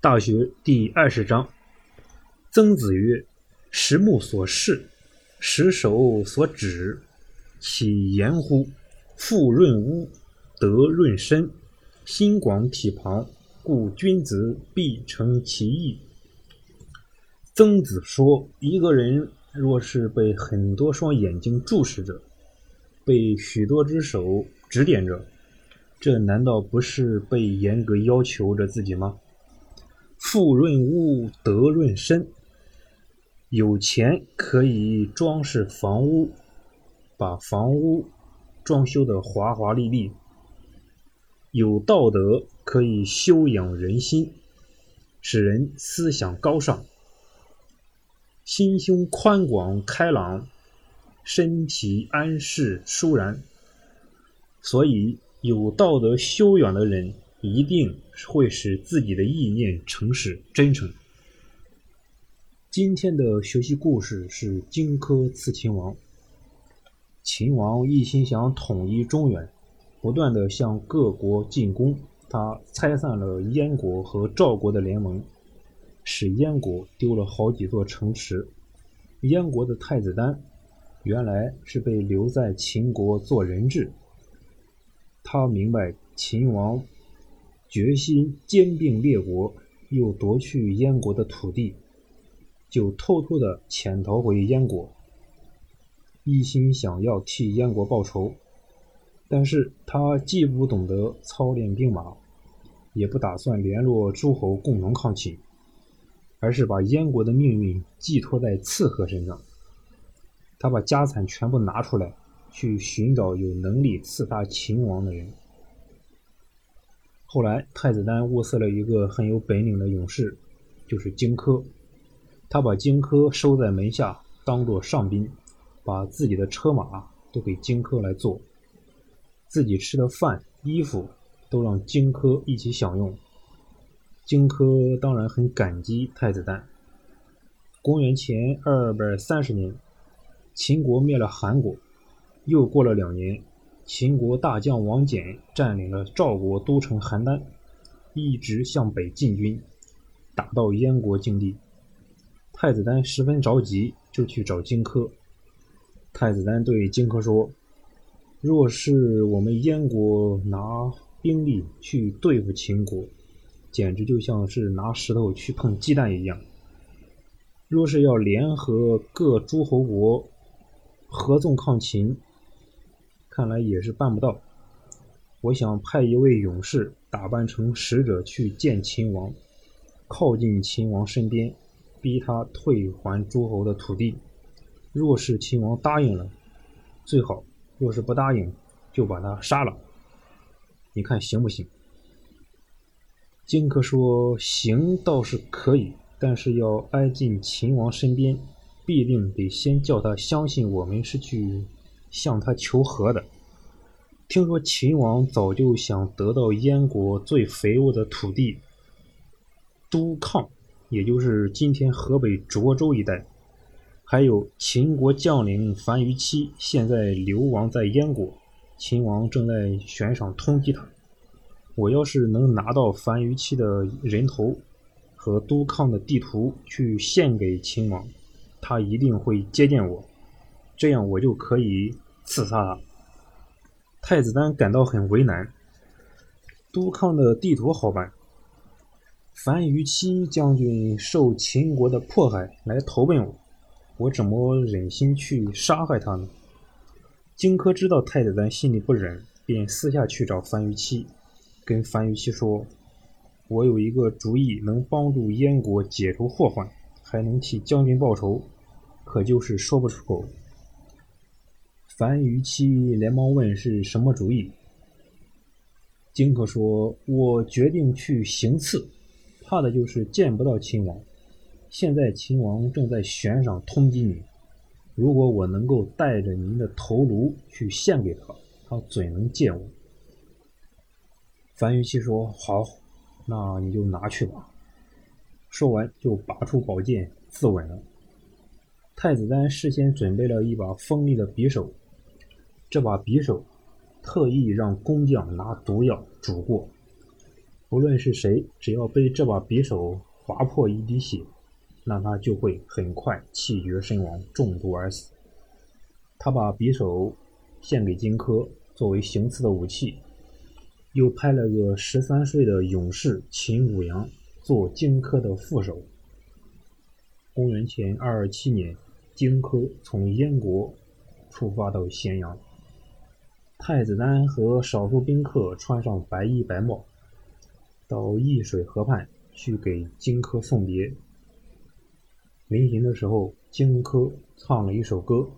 大学第二十章。曾子曰：“十目所视，十手所指，其言乎？富润屋，德润身，心广体庞，故君子必诚其意。”曾子说：“一个人若是被很多双眼睛注视着，被许多只手指点着，这难道不是被严格要求着自己吗？”富润屋，德润身。有钱可以装饰房屋，把房屋装修的华华丽丽；有道德可以修养人心，使人思想高尚，心胸宽广开朗，身体安适舒然。所以，有道德修养的人。一定会使自己的意念诚实真诚。今天的学习故事是荆轲刺秦王。秦王一心想统一中原，不断的向各国进攻，他拆散了燕国和赵国的联盟，使燕国丢了好几座城池。燕国的太子丹原来是被留在秦国做人质，他明白秦王。决心兼并列国，又夺去燕国的土地，就偷偷的潜逃回燕国，一心想要替燕国报仇。但是他既不懂得操练兵马，也不打算联络诸侯共同抗秦，而是把燕国的命运寄托在刺客身上。他把家产全部拿出来，去寻找有能力刺杀秦王的人。后来，太子丹物色了一个很有本领的勇士，就是荆轲。他把荆轲收在门下，当做上宾，把自己的车马都给荆轲来做，自己吃的饭、衣服都让荆轲一起享用。荆轲当然很感激太子丹。公元前二百三十年，秦国灭了韩国，又过了两年。秦国大将王翦占领了赵国都城邯郸，一直向北进军，打到燕国境地。太子丹十分着急，就去找荆轲。太子丹对荆轲说：“若是我们燕国拿兵力去对付秦国，简直就像是拿石头去碰鸡蛋一样。若是要联合各诸侯国合纵抗秦，”看来也是办不到。我想派一位勇士打扮成使者去见秦王，靠近秦王身边，逼他退还诸侯的土地。若是秦王答应了，最好；若是不答应，就把他杀了。你看行不行？荆轲说：“行倒是可以，但是要挨近秦王身边，必定得先叫他相信我们是去。”向他求和的。听说秦王早就想得到燕国最肥沃的土地都抗，也就是今天河北涿州一带。还有秦国将领樊於期现在流亡在燕国，秦王正在悬赏通缉他。我要是能拿到樊於期的人头和都抗的地图去献给秦王，他一定会接见我。这样我就可以刺杀他。太子丹感到很为难。都抗的地图好办，樊於期将军受秦国的迫害来投奔我，我怎么忍心去杀害他呢？荆轲知道太子丹心里不忍，便私下去找樊於期，跟樊於期说：“我有一个主意，能帮助燕国解除祸患，还能替将军报仇，可就是说不出口。”樊於期连忙问是什么主意。荆轲说：“我决定去行刺，怕的就是见不到秦王。现在秦王正在悬赏通缉你，如果我能够带着您的头颅去献给他，他怎能见我？”樊於期说：“好，那你就拿去吧。”说完就拔出宝剑自刎了。太子丹事先准备了一把锋利的匕首。这把匕首特意让工匠拿毒药煮过，不论是谁，只要被这把匕首划破一滴血，那他就会很快气绝身亡，中毒而死。他把匕首献给荆轲作为行刺的武器，又派了个十三岁的勇士秦舞阳做荆轲的副手。公元前二二七年，荆轲从燕国出发到咸阳，太子丹和少数宾客穿上白衣白帽，到易水河畔去给荆轲送别。临行的时候，荆轲唱了一首歌：“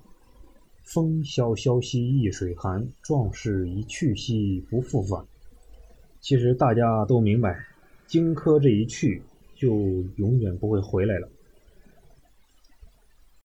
风萧萧兮易水寒，壮士一去兮不复返。”其实大家都明白，荆轲这一去就永远不会回来了。